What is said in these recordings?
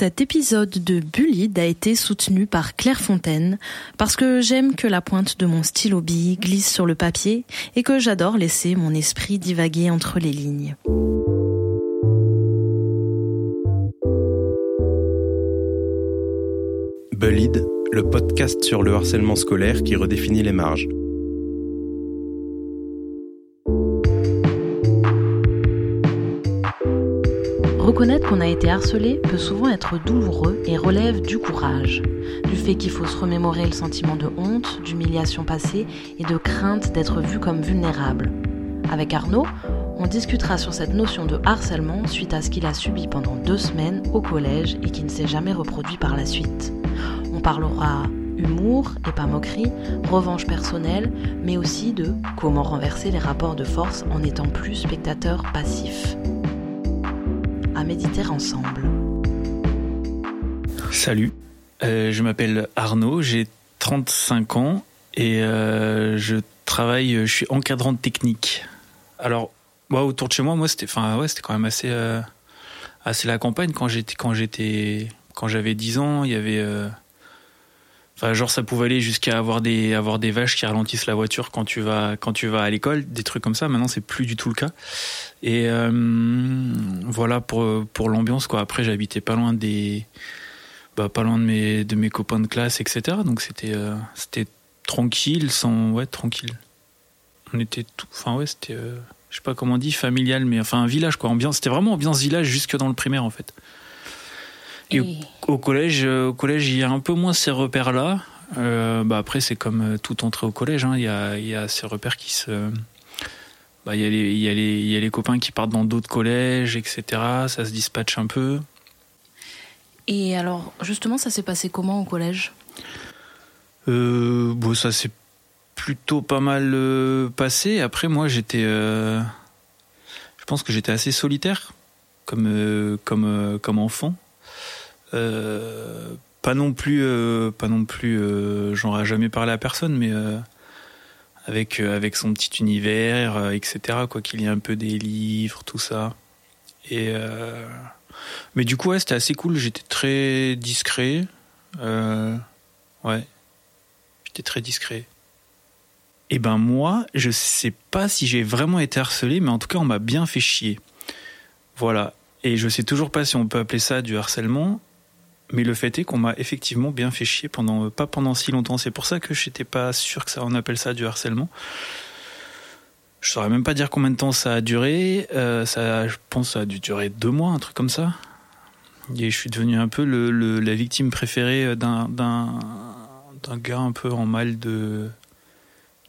Cet épisode de Bullied a été soutenu par Claire Fontaine parce que j'aime que la pointe de mon stylo bille glisse sur le papier et que j'adore laisser mon esprit divaguer entre les lignes. Bullied, le podcast sur le harcèlement scolaire qui redéfinit les marges. Reconnaître qu'on a été harcelé peut souvent être douloureux et relève du courage, du fait qu'il faut se remémorer le sentiment de honte, d'humiliation passée et de crainte d'être vu comme vulnérable. Avec Arnaud, on discutera sur cette notion de harcèlement suite à ce qu'il a subi pendant deux semaines au collège et qui ne s'est jamais reproduit par la suite. On parlera humour et pas moquerie, revanche personnelle, mais aussi de comment renverser les rapports de force en étant plus spectateur passif à méditer ensemble. Salut, euh, je m'appelle Arnaud, j'ai 35 ans et euh, je travaille, je suis encadrant technique. Alors, moi, autour de chez moi, moi, c'était, ouais, quand même assez, euh, assez la campagne quand quand j'avais 10 ans, il y avait, enfin, genre, ça pouvait aller jusqu'à avoir des, avoir des vaches qui ralentissent la voiture quand tu vas, quand tu vas à l'école, des trucs comme ça. Maintenant, c'est plus du tout le cas. Et euh, voilà pour pour l'ambiance quoi. Après j'habitais pas loin des bah, pas loin de mes de mes copains de classe etc. Donc c'était euh, c'était tranquille sans ouais tranquille. On était tout enfin ouais c'était euh, je sais pas comment on dit familial mais enfin un village quoi ambiance c'était vraiment ambiance village jusque dans le primaire en fait. Et, Au, collège au collège il y a un peu moins ces repères là. bah après c'est comme tout entrée au collège hein. il y a il y a ces repères qui se bah, il y, a les, y, a les, y a les copains qui partent dans d'autres collèges, etc. Ça se dispatche un peu. Et alors, justement, ça s'est passé comment au collège? Euh, bon, Ça s'est plutôt pas mal euh, passé. Après, moi, j'étais. Euh, je pense que j'étais assez solitaire comme, euh, comme, euh, comme enfant. Pas non plus. pas non plus. J'en ai jamais parlé à personne, mais avec euh, avec son petit univers, euh, etc. Quoi qu'il y ait un peu des livres, tout ça. Et euh, mais du coup, ouais, c'était assez cool. J'étais très discret. ouais, j'étais très discret. Et ben moi, je sais pas si j'ai vraiment été harcelé, mais en tout cas, on m'a bien fait chier. Voilà. Et je sais toujours pas si on peut appeler ça du harcèlement, mais le fait est qu'on m'a effectivement bien fait chier pendant pas pendant si longtemps. C'est pour ça que j'étais pas sûr que ça on appelle ça du harcèlement. Je saurais même pas dire combien de temps ça a duré. Euh, ça, je pense, ça a dû durer deux mois, un truc comme ça. Et je suis devenu un peu le, le, la victime préférée d'un d'un d'un gars un peu en mal de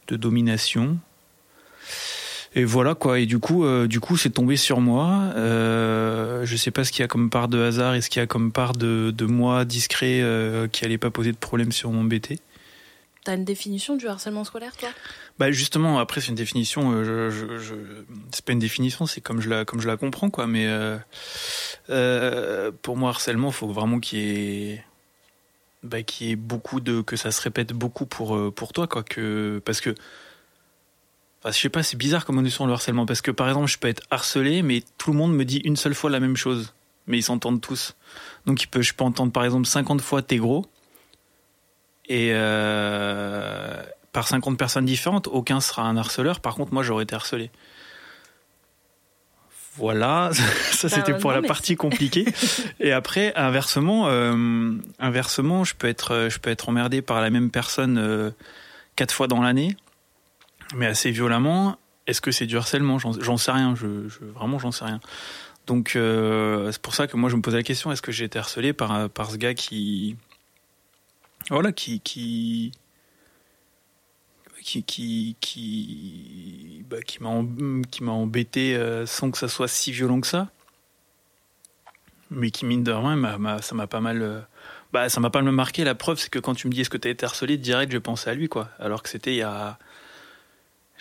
de domination. Et voilà quoi. Et du coup, euh, du coup, c'est tombé sur moi. Euh, je sais pas ce qu'il y a comme part de hasard et ce qu'il y a comme part de, de moi discret euh, qui allait pas poser de problème sur mon BT. T'as une définition du harcèlement scolaire, toi? Bah justement, après c'est une définition. Euh, je, je, c'est pas une définition, c'est comme je la comme je la comprends quoi. Mais euh, pour moi, harcèlement, faut vraiment qu'il y ait bah, qu'il y ait beaucoup de que ça se répète beaucoup pour pour toi quoi. Que parce que Enfin, je sais pas, c'est bizarre comme notion le harcèlement parce que par exemple, je peux être harcelé, mais tout le monde me dit une seule fois la même chose, mais ils s'entendent tous. Donc, il peut, je peux entendre par exemple 50 fois t'es gros, et euh, par 50 personnes différentes, aucun sera un harceleur. Par contre, moi, j'aurais été harcelé. Voilà, ça c'était pour la partie compliquée. Et après, inversement, euh, inversement, je peux être, je peux être emmerdé par la même personne euh, quatre fois dans l'année mais assez violemment. Est-ce que c'est du harcèlement? J'en sais rien. Je, vraiment, j'en sais rien. Donc euh, c'est pour ça que moi je me posais la question est-ce que j'ai été harcelé par par ce gars qui voilà qui qui qui qui qui bah, qui m'a embêté euh, sans que ça soit si violent que ça mais qui mine de rien ça m'a pas mal euh, bah ça m'a pas mal marqué la preuve c'est que quand tu me dis est-ce que tu as été harcelé? Direct je pensais à lui quoi alors que c'était il y a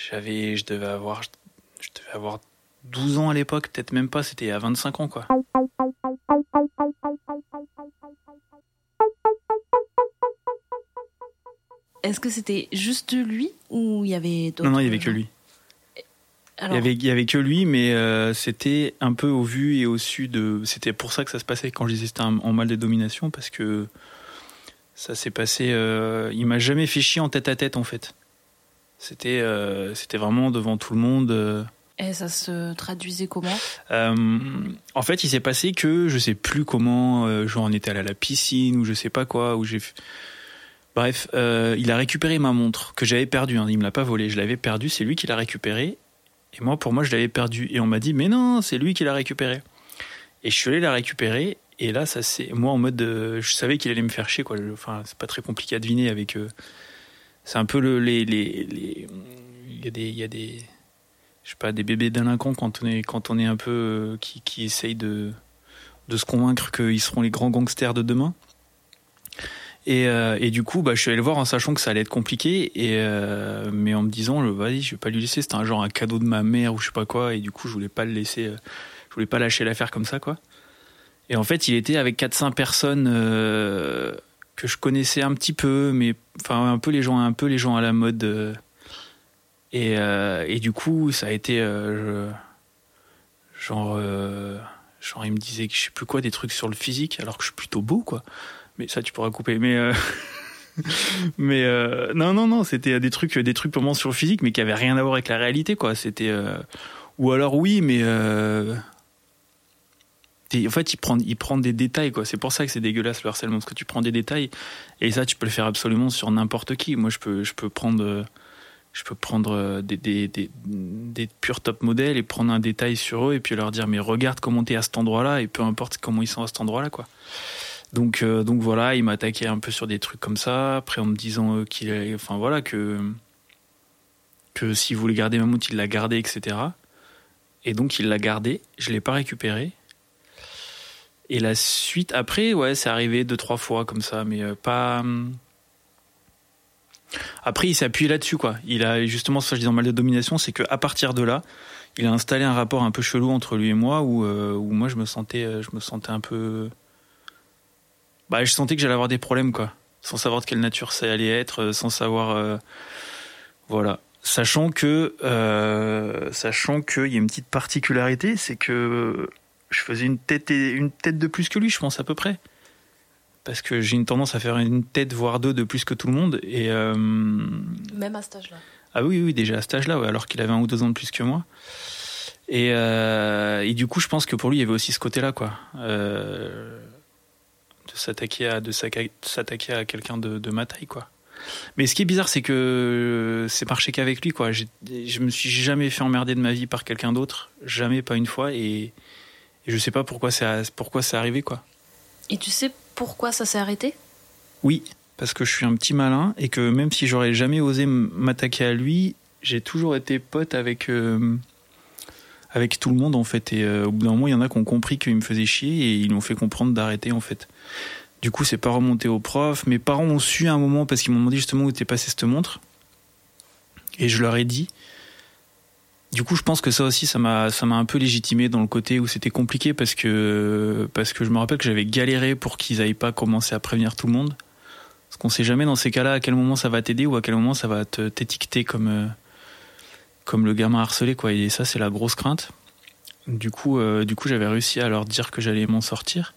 j'avais, je devais avoir, je devais avoir 12 ans à l'époque, peut-être même pas, c'était à 25 ans quoi. Est-ce que c'était juste lui ou il y avait d'autres Non, non, il y avait que lui. Il y, avait, il y avait que lui, mais euh, c'était un peu au vu et au su de. C'était pour ça que ça se passait quand je disais c'était en mal de domination, parce que ça s'est passé. Euh, il m'a jamais fait chier en tête à tête, en fait. C'était euh, c'était vraiment devant tout le monde. Et ça se traduisait comment? En fait, il s'est passé que je sais plus comment, genre on était allé à la piscine ou je sais pas quoi, où j'ai. Bref, il a récupéré ma montre que j'avais perdue. Hein, il me l'a pas volée, je l'avais perdue. C'est lui qui l'a récupérée et moi, pour moi, je l'avais perdu. Et on m'a dit, mais non, c'est lui qui l'a récupéré. Et je suis allé la récupérer. Et là, ça c'est moi en mode, je savais qu'il allait me faire chier quoi. Enfin, c'est pas très compliqué à deviner avec. C'est un peu le, les, les, il y a des, il y a des, je sais pas, des bébés délinquants quand on est, quand on est un peu euh, qui, qui essayent de, de se convaincre qu'ils seront les grands gangsters de demain. Et, euh, et, du coup, bah, je suis allé le voir en sachant que ça allait être compliqué, et euh, mais en me disant, vas-y, je vais pas lui laisser. C'était un genre un cadeau de ma mère ou je sais pas quoi, et du coup, je voulais pas le laisser, je voulais pas lâcher l'affaire comme ça, quoi. Et en fait, il était avec 400 personnes que je connaissais un petit peu, mais enfin un peu les gens, un peu les gens à la mode. Euh, et, et du coup, ça a été je, genre, genre, il me disait que je sais plus quoi, des trucs sur le physique, alors que je suis plutôt beau, quoi mais ça tu pourras couper. Mais euh, mais euh, non non non, c'était des trucs des trucs purement sur le physique, mais qui avaient rien à voir avec la réalité quoi. C'était euh, ou alors oui, mais en fait, il prend, il prend des détails, quoi. C'est pour ça que c'est dégueulasse le harcèlement, parce que tu prends des détails, et ça, tu peux le faire absolument sur n'importe qui. Moi, je peux, je peux prendre, je peux prendre des, des, des, des purs top modèles et prendre un détail sur eux, et puis leur dire, mais regarde comment t'es à cet endroit-là, et peu importe comment ils sont à cet endroit-là, quoi. Donc, euh, donc voilà, il m'attaquait un peu sur des trucs comme ça. Après, en me disant euh, qu'il, enfin voilà, que que s'il voulait garder ma montre, il l'a gardé, etc. Et donc il l'a gardé. Je l'ai pas récupéré. Et la suite, après, ouais, c'est arrivé deux trois fois comme ça, mais euh, pas. Hum. Après, il s'est appuyé là-dessus, quoi. Il a justement, que je dis dans mal de domination, c'est qu'à partir de là, il a installé un rapport un peu chelou entre lui et moi, où, où moi je me sentais, je me sentais un peu bah, je sentais que j'allais avoir des problèmes, quoi. Sans savoir de quelle nature ça allait être, euh, sans savoir. Euh, voilà. Sachant que, euh, sachant qu'il y a une petite particularité, c'est que je faisais une tête, une tête de plus que lui, je pense, à peu près. Parce que j'ai une tendance à faire une tête, voire deux de plus que tout le monde. Et, Même à cet âge-là. Ah oui, oui, déjà à cet âge-là, alors qu'il avait un ou deux ans de plus que moi. Et, et, du coup, je pense que pour lui, il y avait aussi ce côté-là, quoi. Euh, de s'attaquer à de s'attaquer à quelqu'un de, de, ma taille quoi. Mais ce qui est bizarre c'est que c'est marché qu'avec lui quoi. Je me suis jamais fait emmerder de ma vie par quelqu'un d'autre, jamais pas une fois et, et je sais pas pourquoi c'est pourquoi c'est arrivé quoi. Et tu sais pourquoi ça s'est arrêté? Oui, parce que je suis un petit malin et que même si j'aurais jamais osé m'attaquer à lui, j'ai toujours été pote avec euh, avec tout le monde en fait. Et euh, au bout d'un moment, il y en a qui ont compris qu'il me faisait chier et ils m'ont fait comprendre d'arrêter en fait. Du coup, c'est pas remonté au prof. Mes parents ont su à un moment parce qu'ils m'ont demandé justement où était passée cette montre. Et je leur ai dit. Du coup, je pense que ça aussi, ça m'a, ça m'a un peu légitimé dans le côté où c'était compliqué parce que, parce que je me rappelle que j'avais galéré pour qu'ils n'aillent pas commencer à prévenir tout le monde. Parce qu'on sait jamais dans ces cas-là à quel moment ça va t'aider ou à quel moment ça va te, t'étiqueter comme, euh, comme le gamin harcelé quoi. Et ça c'est la grosse crainte. Du coup euh, du coup j'avais réussi à leur dire que j'allais m'en sortir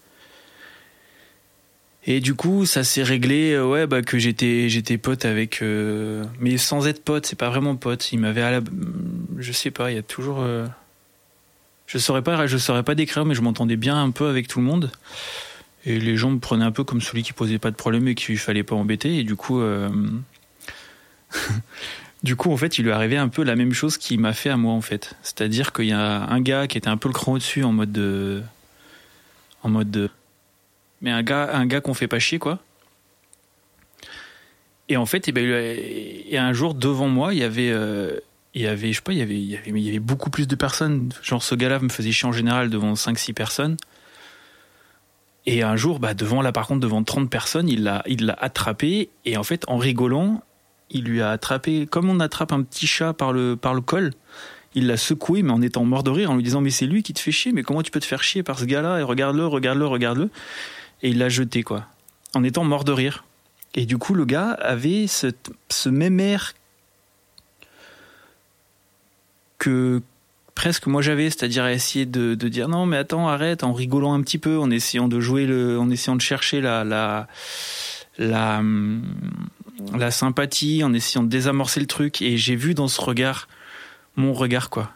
et du coup ça s'est réglé euh, ouais bah que j'étais j'étais pote avec euh, mais sans être pote c'est pas vraiment pote il m'avait à la je sais pas il y a toujours je saurais pas je saurais pas décrire mais je m'entendais bien un peu avec tout le monde et les gens me prenaient un peu comme celui qui posait pas de problème et qu'il fallait pas embêter et du coup Du coup, en fait, il lui arrivé un peu la même chose qu'il m'a fait à moi, en fait. C'est-à-dire qu'il y a un gars qui était un peu le cran au-dessus en mode de. En mode de. Mais un gars, un gars qu'on fait pas chier, quoi. Et en fait, eh ben, et un jour, devant moi, il y avait. Euh, il y avait, je sais pas, il y avait, il y avait, il y avait beaucoup plus de personnes. Genre, ce gars-là me faisait chier en général devant 5-6 personnes. Et un jour, bah, devant, là, par contre, devant 30 personnes, il l'a, il l'a attrapé. Et en fait, en rigolant, il lui a attrapé, comme on attrape un petit chat par le, par le col, il l'a secoué, mais en étant mort de rire, en lui disant Mais c'est lui qui te fait chier, mais comment tu peux te faire chier par ce gars-là? Et regarde-le, regarde-le, regarde-le. Et il l'a jeté, quoi. En étant mort de rire. Et du coup, le gars avait ce, même air que, presque moi j'avais, c'est-à-dire essayer de, de, dire non mais attends arrête en rigolant un petit peu, en essayant de jouer le, en essayant de chercher la la la, la sympathie, en essayant de désamorcer le truc et j'ai vu dans ce regard mon regard quoi.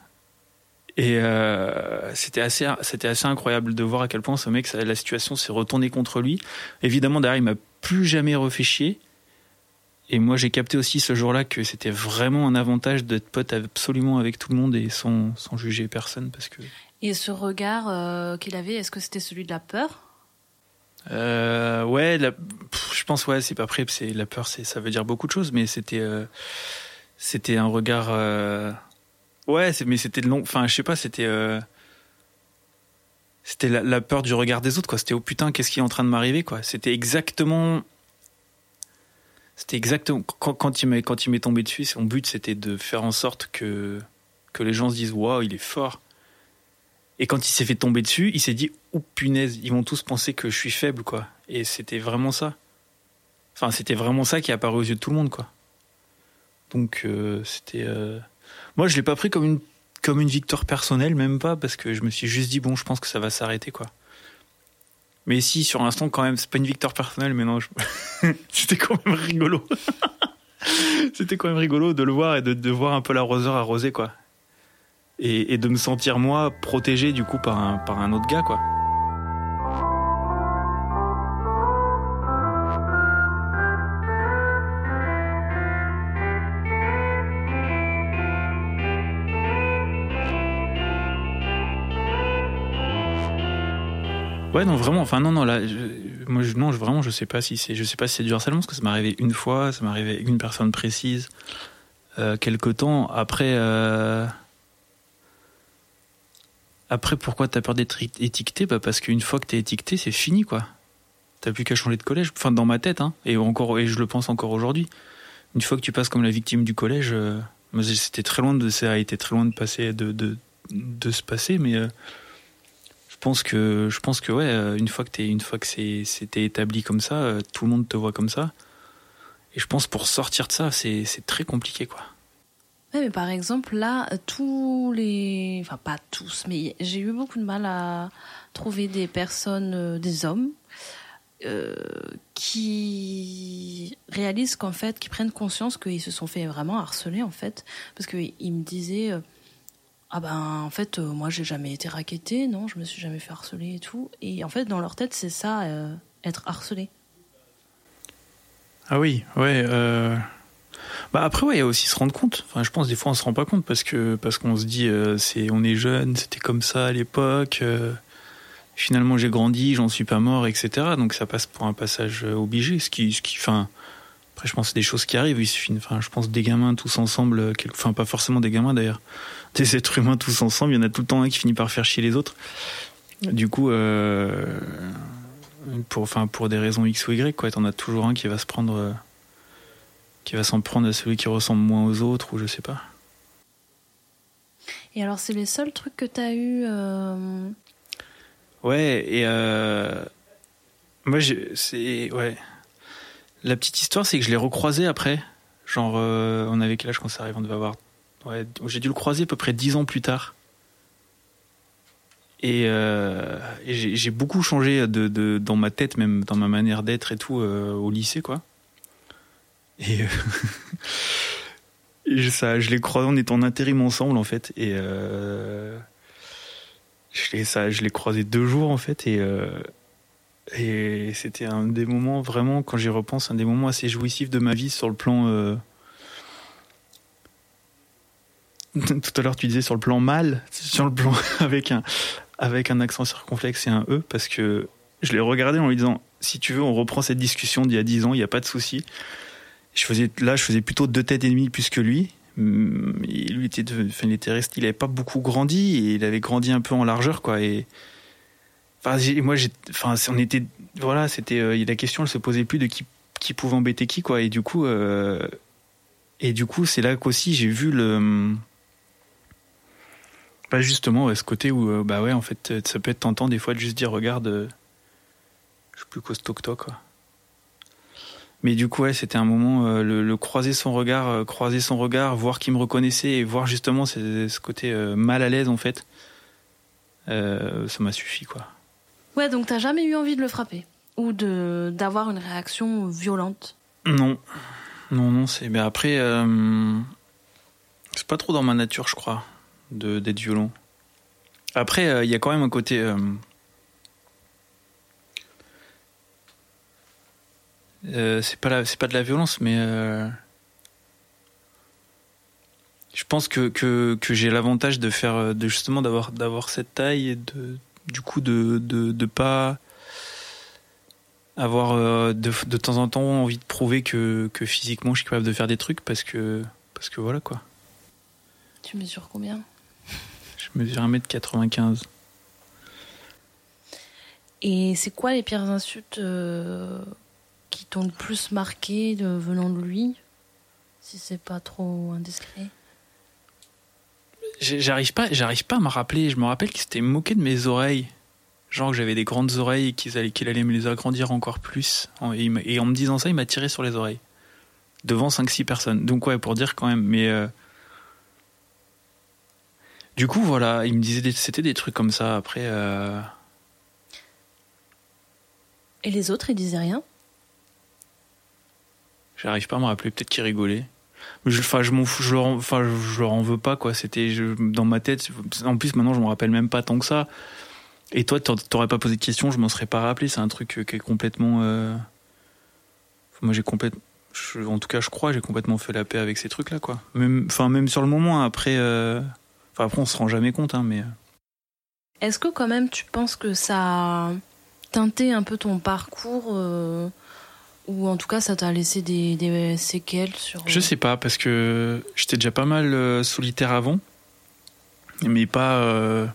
Et euh, c'était assez, c'était assez incroyable de voir à quel point ce mec, la situation s'est retournée contre lui. Évidemment, derrière, il m'a plus jamais refait chier. Et moi, j'ai capté aussi ce jour-là que c'était vraiment un avantage d'être pote absolument avec tout le monde et sans, sans juger personne. Parce que... Et ce regard euh, qu'il avait, est-ce que c'était celui de la peur? Euh, Ouais, la... je pense, ouais, c'est pas prêt. C'est, la peur, c'est, ça veut dire beaucoup de choses, mais c'était, euh, c'était un regard. Ouais, mais c'était long. Enfin, je sais pas, c'était. Euh, c'était la, peur du regard des autres, quoi. C'était oh putain, qu'est-ce qui est en train de m'arriver, quoi. C'était exactement c'était exactement quand, quand il m'est tombé dessus. Son but c'était de faire en sorte que que les gens se disent waouh il est fort. Et quand il s'est fait tomber dessus, il s'est dit oh punaise ils vont tous penser que je suis faible quoi. Et c'était vraiment ça. Enfin c'était vraiment ça qui est apparu aux yeux de tout le monde quoi. Donc euh, c'était euh... moi je l'ai pas pris comme une comme une victoire personnelle même pas parce que je me suis juste dit bon je pense que ça va s'arrêter quoi. Mais si, sur l'instant, quand même, c'est pas une victoire personnelle, mais non, c'était quand même rigolo. c'était quand même rigolo de le voir et de, de voir un peu l'arroseur arroser, quoi. Et, et, de me sentir, moi, protégé, du coup, par un, par un autre gars, quoi. Non, vraiment. Enfin, non, non, là, je, moi, non, je, vraiment, je sais pas si c'est, si du harcèlement, parce que ça m'est arrivé une fois, ça m'est arrivé une personne précise, euh, quelque temps. Après, euh, après, pourquoi t'as peur d'être étiqueté? Bah, parce qu'une fois que t'es étiqueté, c'est fini, quoi. T'as plus qu'à changer de collège. Enfin, dans ma tête, hein. Et encore, et je le pense encore aujourd'hui. Une fois que tu passes comme la victime du collège, euh, c'était très loin de, ça a été très loin de passer, de, de, se passer, mais, euh, pense que je pense que ouais une fois que t'es une fois que c'est c'était établi comme ça tout le monde te voit comme ça. Et je pense pour sortir de ça c'est très compliqué quoi. Mais par exemple là tous les enfin pas tous mais j'ai eu beaucoup de mal à trouver des personnes des hommes euh, qui réalisent qu'en fait qui prennent conscience qu'ils se sont fait vraiment harceler en fait. Parce qu'ils me disaient ah ben en fait euh, moi j'ai jamais été raquetté non je me suis jamais fait harceler et tout. Et en fait dans leur tête c'est ça euh, être harcelé ah oui ouais euh... bah après ouais il y a aussi se rendre compte. Enfin je pense des fois on se rend pas compte parce que parce qu'on se dit c'est on est jeune c'était comme ça à l'époque finalement j'ai grandi j'en suis pas mort etc donc ça passe pour un passage obligé ce qui ce qui enfin après je pense que c'est des choses qui arrivent il suffit enfin je pense des gamins tous ensemble enfin pas forcément des gamins d'ailleurs des êtres humains tous ensemble, il y en a tout le temps un qui finit par faire chier les autres. Du coup, euh, pour, enfin, pour des raisons X ou Y, quoi, t'en as toujours un qui va se prendre, euh, qui va s'en prendre à celui qui ressemble moins aux autres, ou je sais pas. Et alors, c'est les seuls trucs que t'as eu. Euh... Ouais, et euh, moi, c'est ouais. La petite histoire, c'est que je l'ai recroisé après. Genre, euh, on avait quel âge quand ça arrive On devait avoir j'ai dû le croiser à peu près dix ans plus tard. Et, euh, j'ai beaucoup changé dans ma tête, même dans ma manière d'être et tout, euh, au lycée, quoi. Et, ça, je l'ai croisé, on est en intérim ensemble, en fait. Et je l'ai croisé deux jours, en fait. Et c'était un des moments, vraiment, quand j'y repense, un des moments assez jouissifs de ma vie sur le plan euh, tout à l'heure tu disais sur le plan mal, sur le plan avec un avec un accent circonflexe et un e parce que je l'ai regardé en lui disant si tu veux on reprend cette discussion d'il y a dix ans, il n'y a pas de souci. Je faisais là je faisais plutôt deux têtes et demie plus que lui. Mm, il, était enfin, il il avait pas beaucoup grandi et il avait grandi un peu en largeur quoi et enfin moi enfin on était voilà, c'était euh, la question elle se posait plus de qui qui pouvait embêter qui quoi et du coup euh, et du coup c'est là qu'aussi j'ai vu le pas justement ouais, ce côté où euh, bah ouais en fait ça peut être tentant des fois de juste dire regarde euh, je suis plus costaud que toi quoi Mais du coup, ouais, c'était un moment, euh, le, le croiser son regard, euh, croiser son regard, voir qu'il me reconnaissait et voir justement ce, ce côté mal à l'aise en fait, ça m'a suffi quoi. Ouais, donc t'as jamais eu envie de le frapper ou d'avoir une réaction violente? Non, non, non, c'est. Mais après, euh, c'est pas trop dans ma nature, je crois, de d'être violent. Après, euh, il y a quand même un côté. euh, c'est pas c'est pas de la violence, mais je pense que j'ai l'avantage de faire, de justement d'avoir d'avoir cette taille et de du coup de de, de pas avoir euh, de, de temps en temps envie de prouver que, que physiquement je suis capable de faire des trucs parce que parce que voilà quoi. Tu mesures combien? Je mesure 1m95. Et c'est quoi les pires insultes euh, qui t'ont le plus marqué de, venant de lui? Si c'est pas trop indiscret. J'arrive pas, j'arrive pas à me rappeler. Je me rappelle qu'il s'était moqué de mes oreilles. Genre que j'avais des grandes oreilles et qu'il allait, qu'il allait me les agrandir encore plus. Et, en me disant ça, il m'a tiré sur les oreilles. Devant 5-6 personnes. Donc ouais, pour dire quand même. Mais euh, du coup, voilà, il me disait c'était des trucs comme ça. Après, euh, Et les autres, ils disaient rien? j'arrive pas à me rappeler. Peut-être qu'il rigolait. Enfin, je m'en je leur, en- enfin, je leur en veux pas quoi. C'était dans ma tête. En plus, maintenant, je me rappelle même pas tant que ça. Et toi, t'aurais pas posé de questions, je m'en serais pas rappelé. C'est un truc euh, qui est complètement. euh, Moi, j'ai complètement. En tout cas, je crois, j'ai complètement fait la paix avec ces trucs-là, quoi. Même, enfin, même sur le moment. hein, Après, euh, enfin, après, on se rend jamais compte, hein, mais. Est-ce que quand même tu penses que ça a teinté un peu ton parcours euh, ou en tout cas ça t'a laissé des, séquelles sur... Je sais pas, parce que j'étais déjà pas mal euh, solitaire avant, mais pas. euh,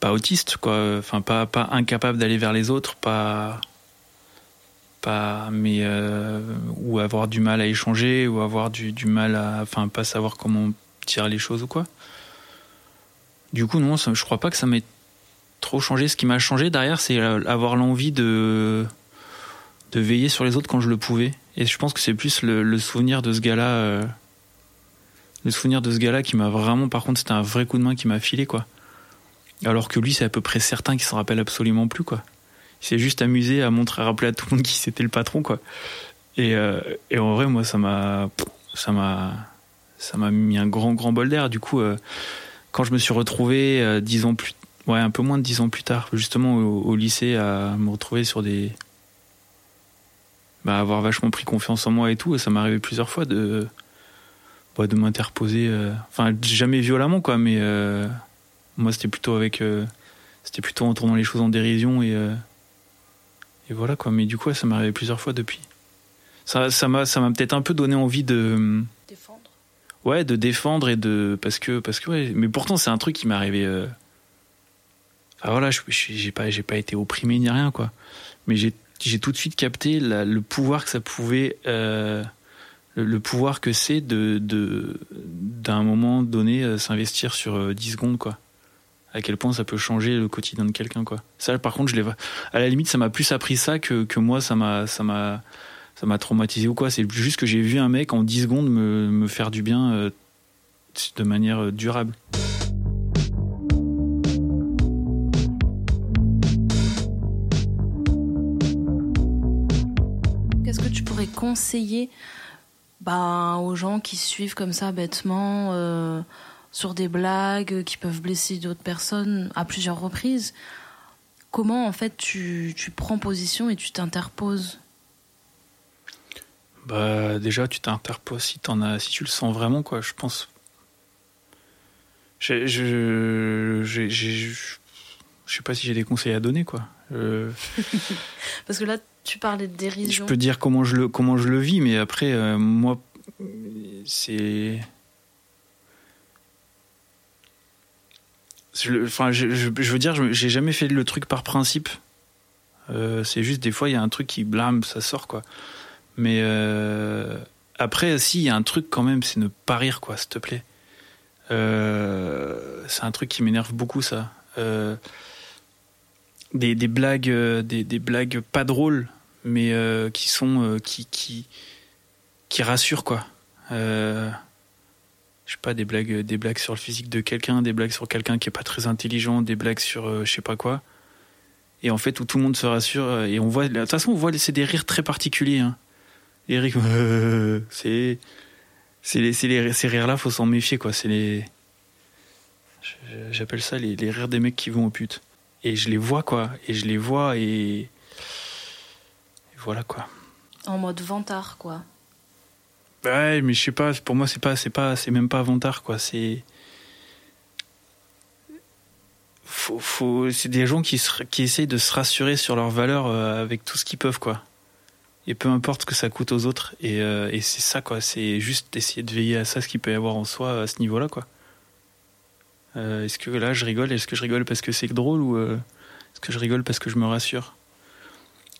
pas autiste, quoi. Enfin, pas, pas incapable d'aller vers les autres, pas. Pas. Mais. euh, ou avoir du mal à échanger, ou avoir du, du mal à. Enfin, pas savoir comment dire les choses ou quoi. Du coup, non, ça- je crois pas que ça m'ait trop changé. Ce qui m'a changé derrière, c'est avoir l'envie de de veiller sur les autres quand je le pouvais. Et je pense que c'est plus le, souvenir de ce gars-là, euh, le souvenir de ce gars-là qui m'a vraiment, par contre, c'était un vrai coup de main qui m'a filé, quoi. Alors que lui, c'est à peu près certain qu'il s'en rappelle absolument plus, quoi. Il s'est juste amusé à montrer, à rappeler à tout le monde qui c'était le patron, quoi. Et, euh, et en vrai, moi, ça m'a, ça m'a, ça m'a mis un grand, grand bol d'air. Du coup, euh, quand je me suis retrouvé dix ans plus, ouais, un peu moins de dix ans plus tard, justement au lycée, à me retrouver sur des bah, avoir vachement pris confiance en moi et tout. Et ça m'est arrivé plusieurs fois de, bah, de m'interposer. euh, Enfin, jamais violemment, quoi, mais euh, moi, c'était plutôt avec. euh, c'était plutôt en tournant les choses en dérision et. et voilà, quoi. Mais du coup, ouais, ça m'est arrivé plusieurs fois depuis. Ça ça m'a ça m'a peut-être un peu donné envie de. Défendre Ouais, de défendre et de. Parce que. Parce que ouais. Mais pourtant, c'est un truc qui m'est arrivé. Enfin voilà, j'ai pas, j'ai pas été opprimé ni rien, quoi. Mais j'ai j'ai tout de suite capté le pouvoir que ça pouvait, euh, le, pouvoir que c'est de, d'un moment donné euh, s'investir sur euh, 10 secondes, quoi. À quel point ça peut changer le quotidien de quelqu'un, quoi. Ça, par contre, je l'ai, à la limite, ça m'a plus appris ça que, que moi, ça m'a, ça m'a, ça m'a traumatisé ou quoi. C'est juste que j'ai vu un mec en 10 secondes me, me faire du bien euh, de manière euh, durable. Conseiller bah, aux gens qui suivent comme ça bêtement euh, sur des blagues qui peuvent blesser d'autres personnes à plusieurs reprises. Comment en fait tu, tu prends position et tu t'interposes? Bah déjà tu t'interposes si t'en as si tu le sens vraiment quoi. Je pense je je je, je, je sais pas si j'ai des conseils à donner quoi. Euh, Parce que là tu parlais de je dérision. peux dire comment je le comment je le vis mais après euh, moi c'est Je Enfin, je, je- je veux dire, je- j'ai jamais fait le truc par principe. Euh, c'est juste des fois, il y a un truc qui blâme, ça sort quoi. Mais euh, après, si, il y a un truc quand même, c'est ne pas rire quoi, s'il te plaît. C'est un truc qui m'énerve beaucoup ça. Des, des blagues, des, des blagues pas drôles, mais euh, qui sont euh, qui qui qui rassurent quoi. Euh, je sais pas des blagues des blagues sur le physique de quelqu'un, des blagues sur quelqu'un qui est pas très intelligent, des blagues sur je sais pas quoi. Et en fait où tout le monde se rassure et on voit de toute façon on voit c'est des rires très particuliers. Hein. Les rires c'est c'est les, les ces rires là faut s'en méfier quoi. C'est les j'appelle ça les, les rires des mecs qui vont aux putes. Et je les vois quoi. Et je les vois et voilà quoi. En mode vantard, quoi. Ouais, mais je sais pas, pour moi c'est pas c'est pas c'est même pas vantard quoi, c'est faut, faut c'est des gens qui se, qui essayent de se rassurer sur leurs valeurs euh, avec tout ce qu'ils peuvent quoi. Et peu importe ce que ça coûte aux autres et, euh, et c'est ça quoi, c'est juste essayer de veiller à ça ce qu'il peut y avoir en soi à ce niveau-là quoi. Euh, est-ce que là je rigole, est-ce que je rigole parce que c'est drôle ou euh, est-ce que je rigole parce que je me rassure?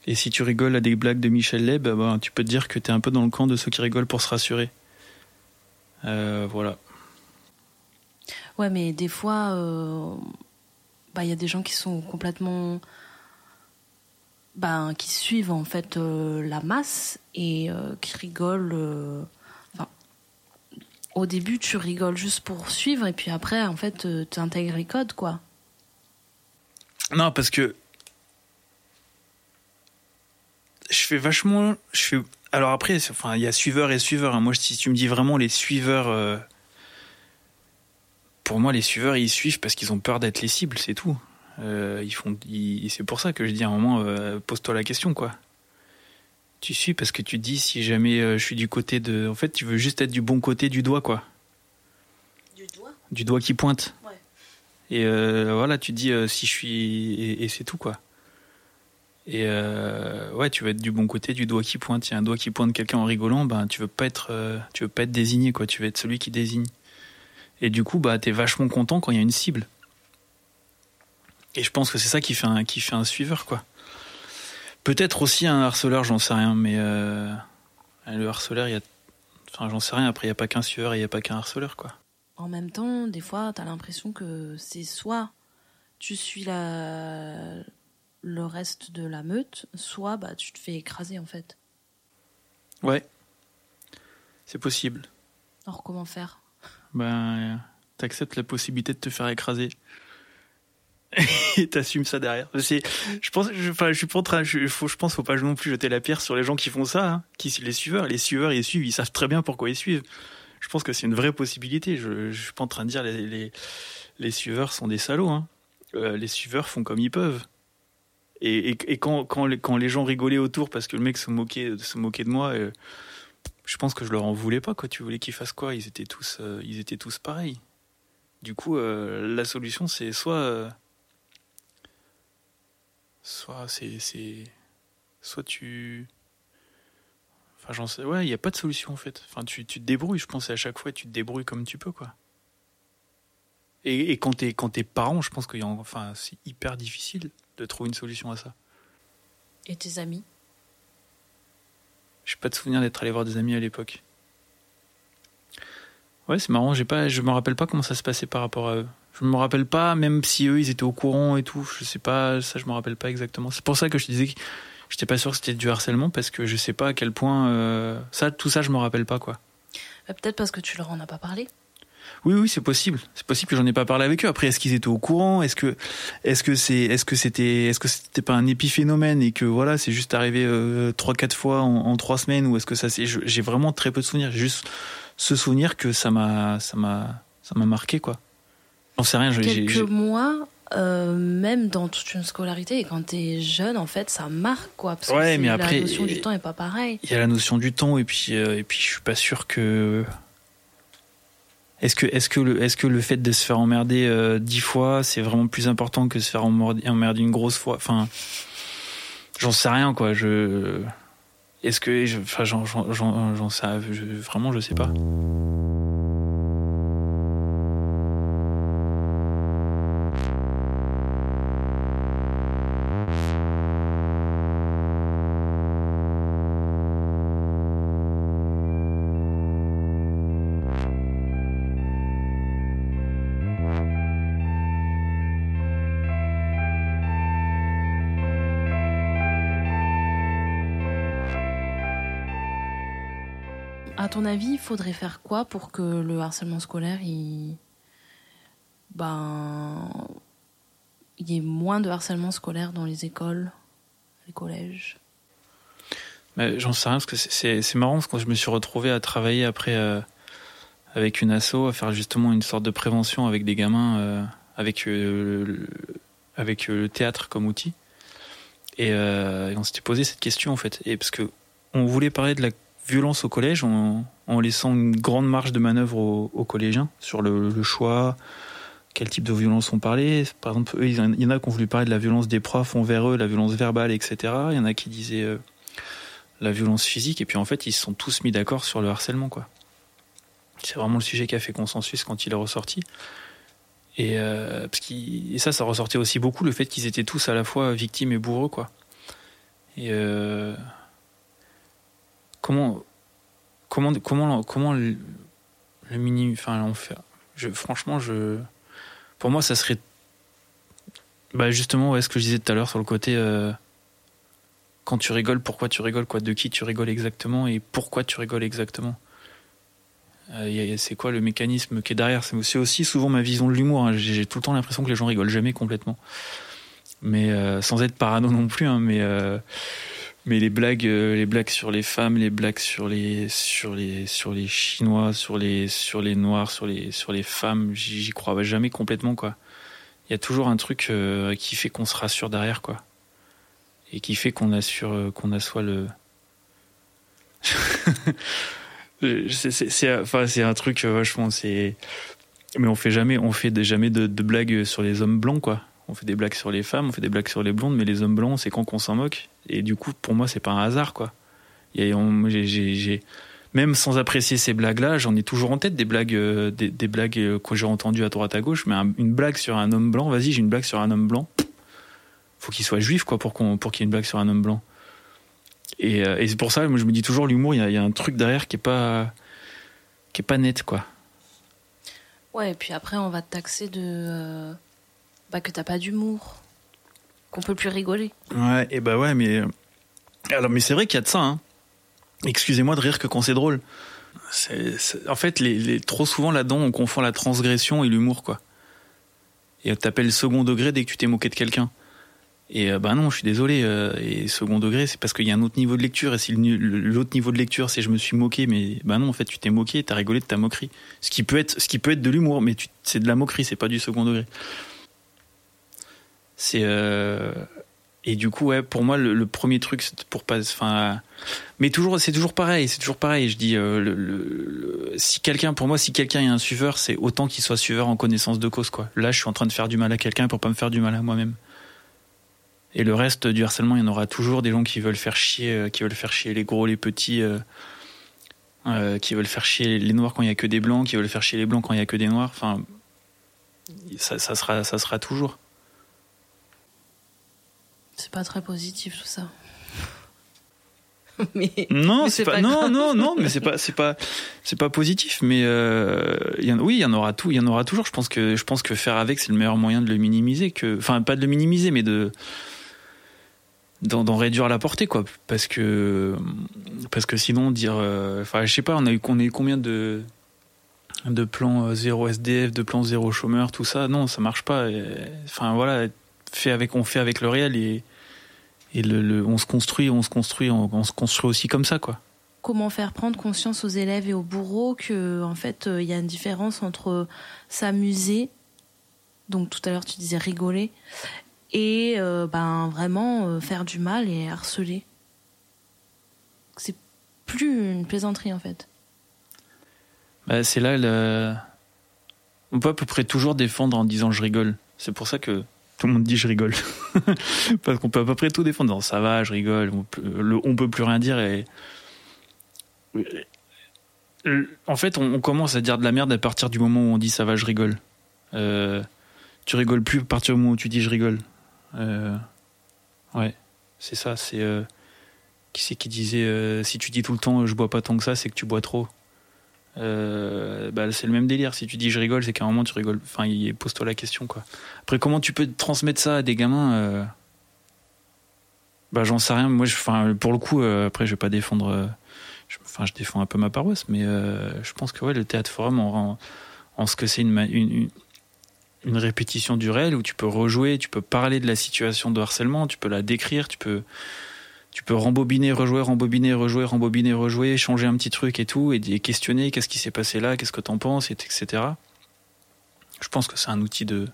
Et si tu rigoles à des blagues de Michel Leb, ben, tu peux te dire que tu es un peu dans le camp de ceux qui rigolent pour se rassurer. Euh, voilà. Ouais, mais des fois, euh, bah, il y a des gens qui sont complètement. Ben, qui suivent en fait euh, la masse et qui rigolent. Enfin, au début, tu rigoles juste pour suivre et puis après, en fait, tu intègres les codes, quoi. Non, parce que je fais vachement. Je fais. Alors après, enfin, il y a suiveurs et suiveurs. hein. Moi, si tu me dis vraiment les suiveurs, euh, pour moi, les suiveurs, ils suivent parce qu'ils ont peur d'être les cibles, c'est tout. Euh, ils font. ils- C'est pour ça que je dis à un moment, euh, pose-toi la question, quoi. Tu suis parce que tu te dis si jamais je suis du côté de. En fait, tu veux juste être du bon côté du doigt, quoi. Du doigt? Du doigt qui pointe. Ouais. Et voilà, tu te dis si je suis. Et, et c'est tout, quoi. Et euh, ouais, tu veux être du bon côté du doigt qui pointe. Il y a un doigt qui pointe quelqu'un en rigolant, ben tu veux pas être, euh, tu veux pas être désigné, quoi. Tu veux être celui qui désigne. Et du coup, bah t'es vachement content quand il y a une cible. Et je pense que c'est ça qui fait un, qui fait un suiveur, quoi. Peut-être aussi un harceleur, j'en sais rien, mais euh, le harceleur, il y a, enfin j'en sais rien. Après, il y a pas qu'un suiveur et il y a pas qu'un harceleur, quoi. En même temps, des fois, t'as l'impression que c'est soit tu suis la... le reste de la meute, soit bah, tu te fais écraser en fait. Ouais, c'est possible. Alors comment faire? Ben, t'acceptes la possibilité de te faire écraser. Et t'assumes ça derrière. C'est, je pense, je, enfin, je suis pas en train, je, faut, je pense, faut pas non plus jeter la pierre sur les gens qui font ça, hein, qui les suiveurs. Les suiveurs, ils suivent, ils savent très bien pourquoi ils suivent. Je pense que c'est une vraie possibilité. Je, je suis pas en train de dire les, les, les suiveurs sont des salauds. Hein. Euh, les suiveurs font comme ils peuvent. Et, quand, quand, les, gens rigolaient autour parce que le mec se moquait, se moquait de moi, euh, je pense que je leur en voulais pas. Quoi. Tu voulais qu'ils fassent quoi? Ils étaient tous, euh, ils étaient tous pareils. Du coup, euh, la solution, c'est soit, soit c'est, soit tu, enfin j'en sais, ouais, il y a pas de solution en fait. Enfin, tu, tu te débrouilles. Je pense à chaque fois, tu te débrouilles comme tu peux, quoi. Et, quand t'es, quand t'es parent, je pense a, enfin, c'est hyper difficile de trouver une solution à ça. Et tes amis? J'ai pas de souvenir d'être allé voir des amis à l'époque. Ouais, c'est marrant, j'ai pas, je me rappelle pas comment ça se passait par rapport à eux. Je me rappelle pas, même si eux ils étaient au courant et tout, je sais pas, ça je me rappelle pas exactement. C'est pour ça que je te disais que j'étais pas sûr que c'était du harcèlement parce que je sais pas à quel point euh, ça, tout ça je me rappelle pas quoi. Bah, Peut-être parce que tu leur en as pas parlé? Oui, oui, c'est possible. C'est possible que j'en ai pas parlé avec eux. Après, est-ce qu'ils étaient au courant? Est-ce que, est-ce que c'est, est-ce que c'était, est-ce que c'était pas un épiphénomène et que voilà, c'est juste arrivé euh, trois, quatre fois en, en trois semaines ou est-ce que ça c'est, j'ai vraiment très peu de souvenirs. J'ai juste ce souvenir que ça m'a, ça m'a, ça m'a marqué quoi. J'en sais rien. Quelques mois, euh, même dans toute une scolarité, et quand t'es jeune, en fait, ça marque quoi. Parce que Ouais, c'est- mais après- la notion du temps est pas pareille. Il y a la notion du temps et puis euh, et puis je suis pas sûr que est-ce que est-ce que le est-ce que le fait de se faire emmerder euh, dix fois c'est vraiment plus important que se faire emmerder, une grosse fois? Enfin j'en sais rien quoi. Je est-ce que enfin j'en j'en j'en j'en sais je- vraiment je sais pas avis, il faudrait faire quoi pour que le harcèlement scolaire, il... Ben... il y ait moins de harcèlement scolaire dans les écoles, les collèges? J'en sais rien, parce que c'est marrant, parce que je me suis retrouvé à travailler après euh, avec une asso, à faire justement une sorte de prévention avec des gamins, euh, avec, euh, le, avec le théâtre comme outil. Et, on s'était posé cette question, en fait. Et parce que on voulait parler de la violence au collège en, laissant une grande marge de manœuvre aux, collégiens sur le, choix, quel type de violence on parlait. Par exemple, il y en a qui ont voulu parler de la violence des profs envers eux, la violence verbale, etc. Il y en a qui disaient la violence physique, et puis en fait, ils se sont tous mis d'accord sur le harcèlement, quoi. C'est vraiment le sujet qui a fait consensus quand il est ressorti. Et, euh, parce et ça, ça ressortait aussi beaucoup le fait qu'ils étaient tous à la fois victimes et bourreux, quoi. Et euh, comment, comment le, mini, enfin, l'enfer. Je, franchement, je, pour moi, ça serait, bah justement, ouais, ce que je disais tout à l'heure sur le côté. Euh, quand tu rigoles, pourquoi tu rigoles, quoi, de qui tu rigoles exactement et pourquoi tu rigoles exactement. Euh, c'est quoi le mécanisme qui est derrière? C'est aussi souvent ma vision de l'humour. Hein. J'ai tout le temps l'impression que les gens rigolent jamais complètement, mais euh, sans être parano non plus. Hein, mais mais les blagues, les blagues sur les femmes, les blagues sur les sur les sur les chinois, sur les sur les noirs, sur les sur les femmes, j'y crois jamais complètement quoi. Il y a toujours un truc qui fait qu'on se rassure derrière quoi et qui fait qu'on assure euh, qu'on assoit le c'est enfin c'est un truc euh, vachement c'est mais on fait jamais on fait jamais de, blagues sur les hommes blancs quoi on fait des blagues sur les femmes on fait des blagues sur les blondes mais les hommes blancs c'est quand qu'on s'en moque et du coup pour moi c'est pas un hasard quoi et même sans apprécier ces blagues là j'en ai toujours en tête des blagues euh, des, blagues que j'ai entendues à droite à gauche mais une blague sur un homme blanc vas-y j'ai une blague sur un homme blanc faut qu'il soit juif quoi pour qu'on pour qu'il y ait une blague sur un homme blanc. Et, euh, c'est pour ça, moi je me dis toujours l'humour, il y, y, a un truc derrière qui est pas qui est pas net quoi. Ouais, et puis après on va te taxer de euh, bah, que t'as pas d'humour, qu'on peut plus rigoler. Ouais, et bah ouais, mais alors mais c'est vrai qu'il y a de ça. Hein. Excusez-moi de rire que quand c'est drôle. En fait, les, trop souvent là-dedans, on confond la transgression et l'humour, quoi. Et t'appelles second degré dès que tu t'es moqué de quelqu'un. Et euh, bah non, je suis désolé. Euh, et second degré, c'est parce qu'il y a un autre niveau de lecture. Et si l'autre niveau de lecture, c'est je me suis moqué, mais bah non, en fait, tu t'es moqué, t'as rigolé de ta moquerie. Ce qui peut être, ce qui peut être de l'humour, mais c'est de la moquerie, c'est pas du second degré. Euh, et du coup, ouais, pour moi, le, premier truc, c'est pour pas, enfin, mais toujours, c'est toujours pareil, c'est toujours pareil. Je dis, le, si quelqu'un, pour moi, si quelqu'un est un suiveur, c'est autant qu'il soit suiveur en connaissance de cause, quoi. Là, je suis en train de faire du mal à quelqu'un pour pas me faire du mal à moi-même. Et le reste du harcèlement, il y en aura toujours des gens qui veulent faire chier, euh, qui veulent faire chier les gros, les petits, euh, euh, qui veulent faire chier les noirs quand il y a que des blancs, qui veulent faire chier les blancs quand il y a que des noirs. Enfin, ça, sera, ça sera toujours. C'est pas très positif tout ça. mais, non, c'est pas, non, non, non, mais c'est pas, c'est pas, c'est pas positif. Mais y en, oui, il y en aura tout, il y en aura toujours. Je pense que, je pense que faire avec, c'est le meilleur moyen de le minimiser. Que, enfin, pas de le minimiser, mais de d'en réduire la portée quoi parce que parce que sinon dire euh, enfin je sais pas on a eu qu'on a eu combien de de plans euh, zéro SDF de plans zéro chômeur tout ça non ça marche pas enfin voilà fait avec on fait avec le réel et et le, on se construit on se construit on, se construit aussi comme ça quoi comment faire prendre conscience aux élèves et aux bourreaux que en fait euh, il y a une différence entre s'amuser donc tout à l'heure tu disais rigoler et euh, ben vraiment euh, faire du mal et harceler? C'est plus une plaisanterie en fait. Bah, c'est là le... On peut à peu près toujours défendre en disant je rigole. C'est pour ça que tout le monde dit je rigole. Parce qu'on peut à peu près tout défendre. ça va, je rigole. On peut, peut plus rien dire et. En fait, on, commence à dire de la merde à partir du moment où on dit ça va, je rigole. Euh, tu rigoles plus à partir du moment où tu dis je rigole. Euh, ouais, c'est ça. C'est euh, qui c'est qui disait euh, si tu dis tout le temps je bois pas tant que ça, c'est que tu bois trop. Bah, c'est le même délire. Si tu dis je rigole, c'est qu'à un moment tu rigoles. Enfin, pose-toi la question quoi. Après, comment tu peux transmettre ça à des gamins Bah, j'en sais rien. Moi, pour le coup, après, je vais pas défendre. je je, enfin, je défends un peu ma paroisse, mais je pense que ouais, le théâtre forum, en, en ce que c'est une, une, une, répétition du réel où tu peux rejouer, tu peux parler de la situation de harcèlement, tu peux la décrire, tu peux, tu peux rembobiner, rejouer, rembobiner, rejouer, rembobiner, rejouer, changer un petit truc et tout, et, questionner qu'est-ce qui s'est passé là, qu'est-ce que t'en penses, etc. Je pense que c'est un outil de,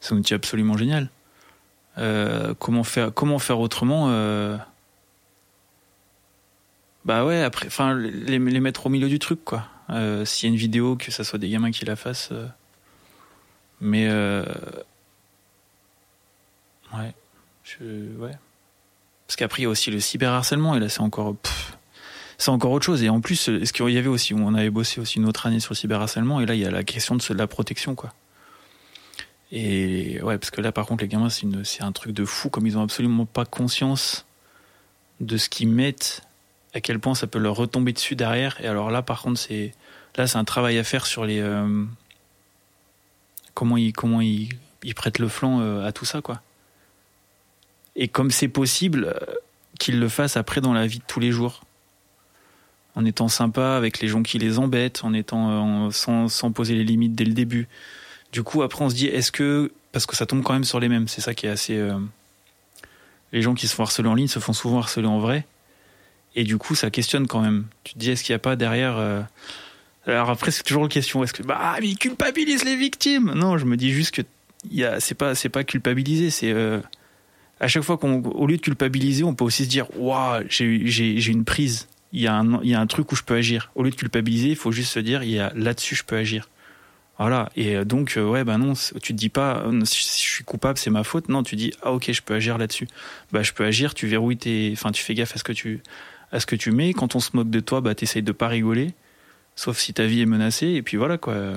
c'est un outil absolument génial. Euh, comment faire, comment faire autrement euh... Bah ouais, après, enfin, les, mettre au milieu du truc, quoi. Euh, S'il y a une vidéo, que ça soit des gamins qui la fassent. Mais ouais, je, ouais. Parce qu'après, il y a aussi le cyberharcèlement, et là, c'est encore. c'est encore autre chose. Et en plus, ce qu'il y avait aussi, on avait bossé aussi une autre année sur le cyberharcèlement, et là, il y a la question de la protection, quoi. Et ouais, parce que là, par contre, les gamins, c'est un truc de fou, comme ils ont absolument pas conscience de ce qu'ils mettent, à quel point ça peut leur retomber dessus derrière. Et alors là, par contre, c'est là, c'est un travail à faire sur les euh, comment ils comment ils, ils prêtent le flanc euh, à tout ça, quoi et comme c'est possible euh, qu'ils le fassent après dans la vie de tous les jours. En étant sympa avec les gens qui les embêtent en étant euh, sans, poser les limites dès le début. Du coup après on se dit est-ce que parce que ça tombe quand même sur les mêmes c'est ça qui est assez euh, les gens qui se font harceler en ligne se font souvent harceler en vrai. Et du coup ça questionne quand même. Tu te dis est-ce qu'il n'y a pas derrière alors après c'est toujours la question est-ce que bah mais ils culpabilisent les victimes? Non je me dis juste que c'est pas pas culpabiliser c'est à chaque fois qu'on, au lieu de culpabiliser, on peut aussi se dire, waouh, j'ai, une prise. Il y, a un, il y a un truc où je peux agir. Au lieu de culpabiliser, il faut juste se dire, il y a là-dessus, je peux agir. Voilà. Et euh, donc, euh, ouais, bah non, tu te dis pas, euh, je suis coupable, c'est ma faute. Non, tu dis, ah ok, je peux agir là-dessus. Bah, je peux agir, tu verrouilles tes, enfin, tu fais gaffe à ce que tu, à ce que tu mets. Quand on se moque de toi, bah, t'essayes de pas rigoler. Sauf si ta vie est menacée. Et puis voilà, quoi.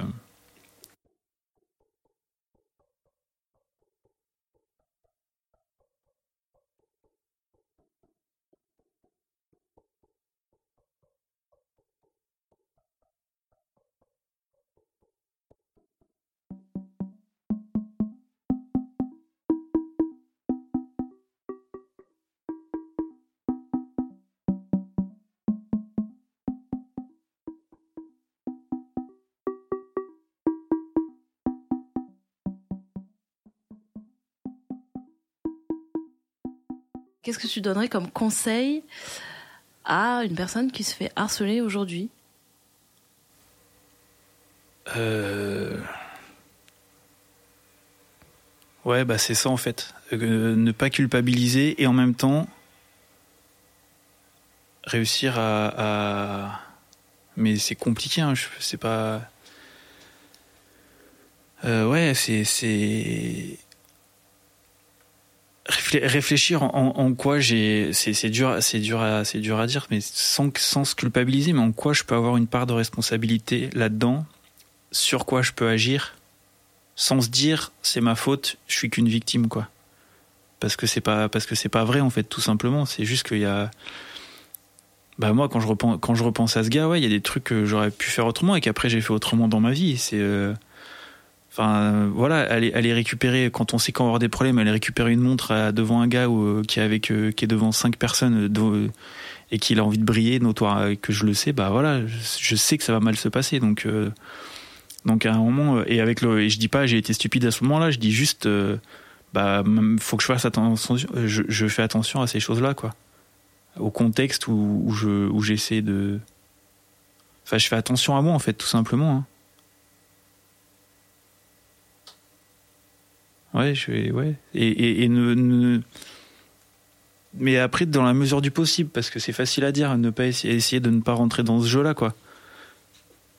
Qu'est-ce que tu donnerais comme conseil à une personne qui se fait harceler aujourd'hui? Euh... Ouais, bah c'est ça en fait. Euh, ne pas culpabiliser et en même temps réussir à. Mais c'est compliqué, hein, c'est pas. Euh, ouais, c'est réfléchir en, quoi j'ai c'est dur à dire mais sans se culpabiliser mais en quoi je peux avoir une part de responsabilité là-dedans? Sur quoi je peux agir? Sans se dire c'est ma faute je suis qu'une victime quoi. Parce que c'est pas parce que c'est pas vrai en fait tout simplement. C'est juste qu'il y a bah moi quand je repense quand je repense à ce gars ouais il y a des trucs que j'aurais pu faire autrement et qu'après j'ai fait autrement dans ma vie. C'est euh, Enfin, voilà, aller, aller récupérer, quand on sait qu'on va avoir des problèmes, aller récupérer une montre devant un gars ou, qui, est avec, euh, qui est devant cinq personnes euh, et qu'il a envie de briller, notoire euh, que je le sais, bah voilà, je, sais que ça va mal se passer. Donc, donc à un moment, et avec le, je dis pas j'ai été stupide à ce moment-là, je dis juste, bah faut que je fasse attention, je, je fais attention à ces choses-là, quoi, au contexte où, où je, où j'essaie de, enfin, je fais attention à moi en fait, tout simplement. Hein. Ouais, je vais, ouais. Et, et, ne, mais après dans la mesure du possible, parce que c'est facile à dire, ne pas essayer, de ne pas rentrer dans ce jeu-là, quoi.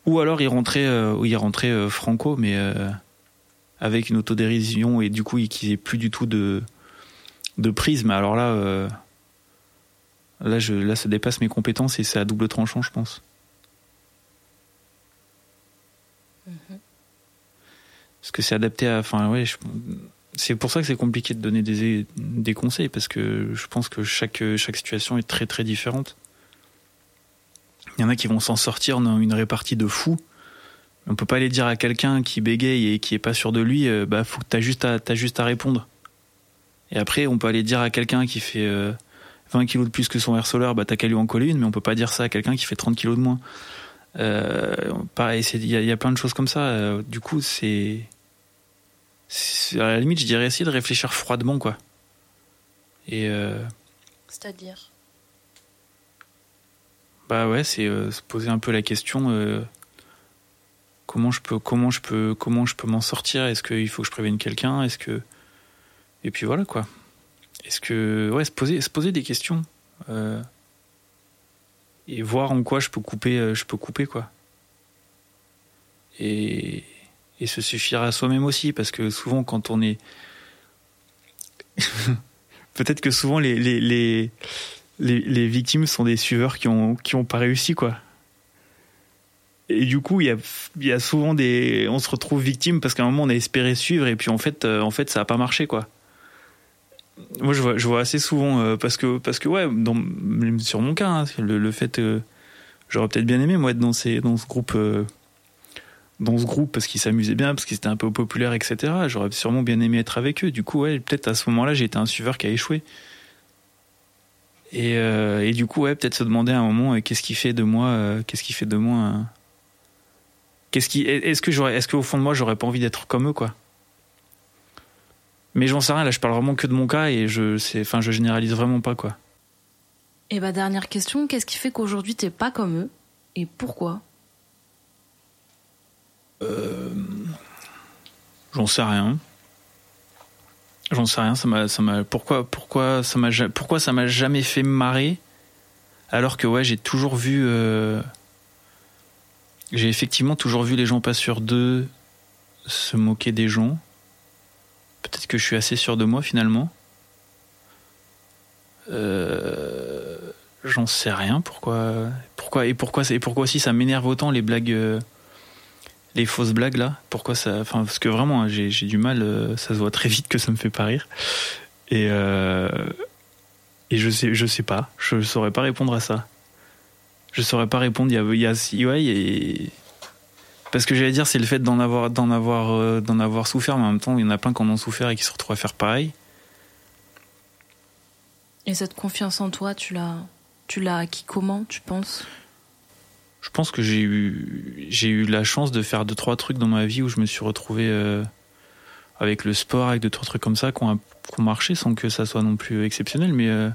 Ou alors y rentrer, euh, euh, franco, mais euh, avec une autodérision et du coup qu'il n'y ait plus du tout de de prisme. Alors là, là, je, là, ça dépasse mes compétences et c'est à double tranchant, je pense. Parce que c'est adapté à. Enfin, ouais, c'est pour ça que c'est compliqué de donner des, des conseils, parce que je pense que chaque, chaque situation est très très différente. Il y en a qui vont s'en sortir dans une répartie de fous. On peut pas aller dire à quelqu'un qui bégaye et qui est pas sûr de lui, euh, bah faut que t'as juste à juste à répondre. Et après, on peut aller dire à quelqu'un qui fait, euh, 20 kilos de plus que son harceleur, bah t'as qu'à lui en coller une, mais on peut pas dire ça à quelqu'un qui fait 30 kilos de moins. Euh, pareil, il y, y, a plein de choses comme ça. Euh, du coup, c'est. À la limite, je dirais essayer de réfléchir froidement, quoi. Et. Euh, C'est-à-dire? Bah ouais, c'est se poser un peu la question comment je peux comment je peux comment je peux m'en sortir? Est-ce qu'il faut que je prévienne quelqu'un? Est-ce que et puis voilà quoi est-ce que ouais se poser se poser des questions euh, et voir en quoi je peux couper euh, je peux couper quoi et et se suffire à soi-même aussi parce que souvent quand on est peut-être que souvent les les, les les, victimes sont des suiveurs qui ont qui ont pas réussi quoi et du coup, il y a, y a souvent des, on se retrouve victime parce qu'à un moment on a espéré suivre et puis en fait, euh, en fait, ça a pas marché quoi. Moi, je vois, je vois assez souvent euh, parce que, parce que ouais, sur mon cas, hein, le, le, fait, euh, j'aurais peut-être bien aimé moi être dans ces, dans ce groupe, dans ce groupe parce qu'ils s'amusaient bien, parce qu'ils étaient un peu populaires, etc. J'aurais sûrement bien aimé être avec eux. Du coup, ouais, peut-être à ce moment-là, j'ai été un suiveur qui a échoué. Et, et du coup, ouais, peut-être se demander à un moment, qu'est-ce qui fait de moi, qu'est-ce qui fait de moi Qu'est-ce est-ce que est-ce qu'au fond de moi, j'aurais pas envie d'être comme eux, quoi? Mais j'en sais rien. Là, je parle vraiment que de mon cas et je, c'est, enfin, je généralise vraiment pas, quoi. Et bah dernière question, qu'est-ce qui fait qu'aujourd'hui t'es pas comme eux? Et pourquoi? Euh... J'en sais rien. J'en sais rien. Ça m'a, ça m'a. Pourquoi, pourquoi ça m'a, pourquoi ça m'a jamais fait marrer alors que ouais, j'ai toujours vu. Euh j'ai effectivement toujours vu les gens pas sûrs d'eux se moquer des gens. Peut-être que je suis assez sûr de moi finalement. Euh, J'en sais rien. Pourquoi, pourquoi et pourquoi et pourquoi aussi ça m'énerve autant les blagues, les fausses blagues là. Pourquoi ça Enfin parce que vraiment hein, j'ai du mal. Euh, ça se voit très vite que ça me fait pas rire. Et euh, et je sais je sais pas. Je saurais pas répondre à ça je saurais pas répondre. Il y a, il y a ouais, et... parce que j'allais dire, c'est le fait d'en avoir, d'en avoir, euh, d'en avoir souffert, mais en même temps, il y en a plein qui en ont souffert et qui se retrouvent à faire pareil. Et cette confiance en toi, tu l'as, tu l'as acquis comment, tu penses? Je pense que j'ai eu, j'ai eu la chance de faire deux trois trucs dans ma vie où je me suis retrouvé euh, avec le sport, avec deux trois trucs comme ça qui ont, marché sans que ça soit non plus exceptionnel, mais euh,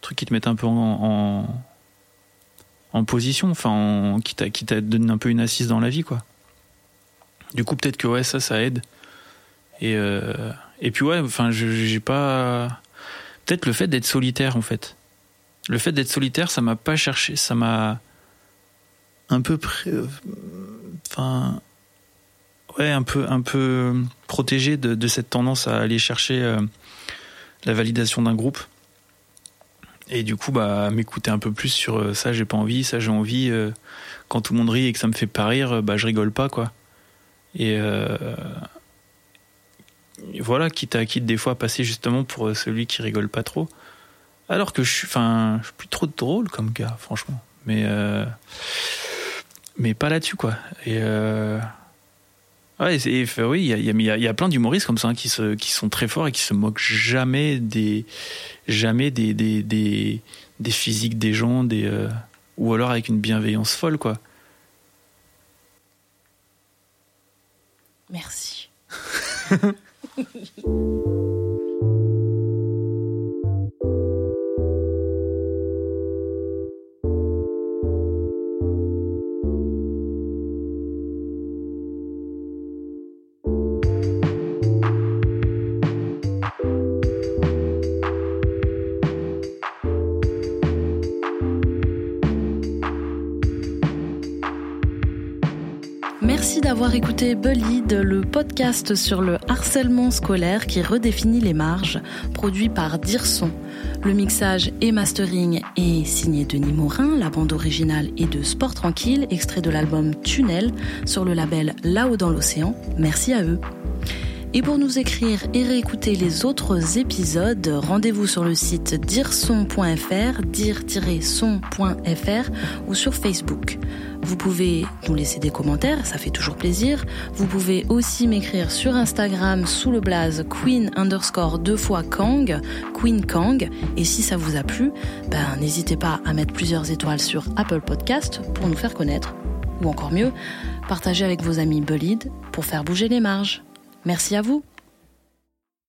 trucs qui te mettent un peu en en position, enfin, qui t'a qui t'a donné un peu une assise dans la vie, quoi. Du coup, peut-être que ouais, ça, ça aide. Et euh, et puis ouais, enfin, j'ai pas. Peut-être le fait d'être solitaire, en fait. Le fait d'être solitaire, ça m'a pas cherché, ça m'a un peu, un peu, un peu protégé de, cette tendance à aller chercher euh, la validation d'un groupe. Et du coup, bah, m'écouter un peu plus sur euh, ça, j'ai pas envie, ça, j'ai envie. Euh, quand tout le monde rit et que ça me fait pas rire, bah, je rigole pas, quoi. Et, voilà, quitte à quitte des fois passer justement pour celui qui rigole pas trop. Alors que je suis, enfin, je suis plus trop drôle comme gars, franchement. Mais, mais pas là-dessus, quoi. Et, Ouais, oui, il y a, y a, plein d'humoristes comme ça hein, qui, se, qui sont très forts et qui se moquent jamais des, jamais des, des, des, des physiques des gens, des, euh, ou alors avec une bienveillance folle, quoi. Merci. d'avoir écouté Bullied, le podcast sur le harcèlement scolaire qui redéfinit les marges, produit par Dirson. Le mixage et mastering est signé Denis Morin, la bande originale est de Sport Tranquille, extrait de l'album Tunnel sur le label Là-haut dans l'océan. Merci à eux. Et pour nous écrire et réécouter les autres épisodes, rendez-vous sur le site dirson.fr, dire-son.fr ou sur Facebook. Vous pouvez nous laisser des commentaires, ça fait toujours plaisir. Vous pouvez aussi m'écrire sur Instagram sous le blaze queen underscore deux fois Kang, Queen Kang. Et si ça vous a plu, ben, n'hésitez pas à mettre plusieurs étoiles sur Apple Podcast pour nous faire connaître. Ou encore mieux, partagez avec vos amis Bullied pour faire bouger les marges. Merci à vous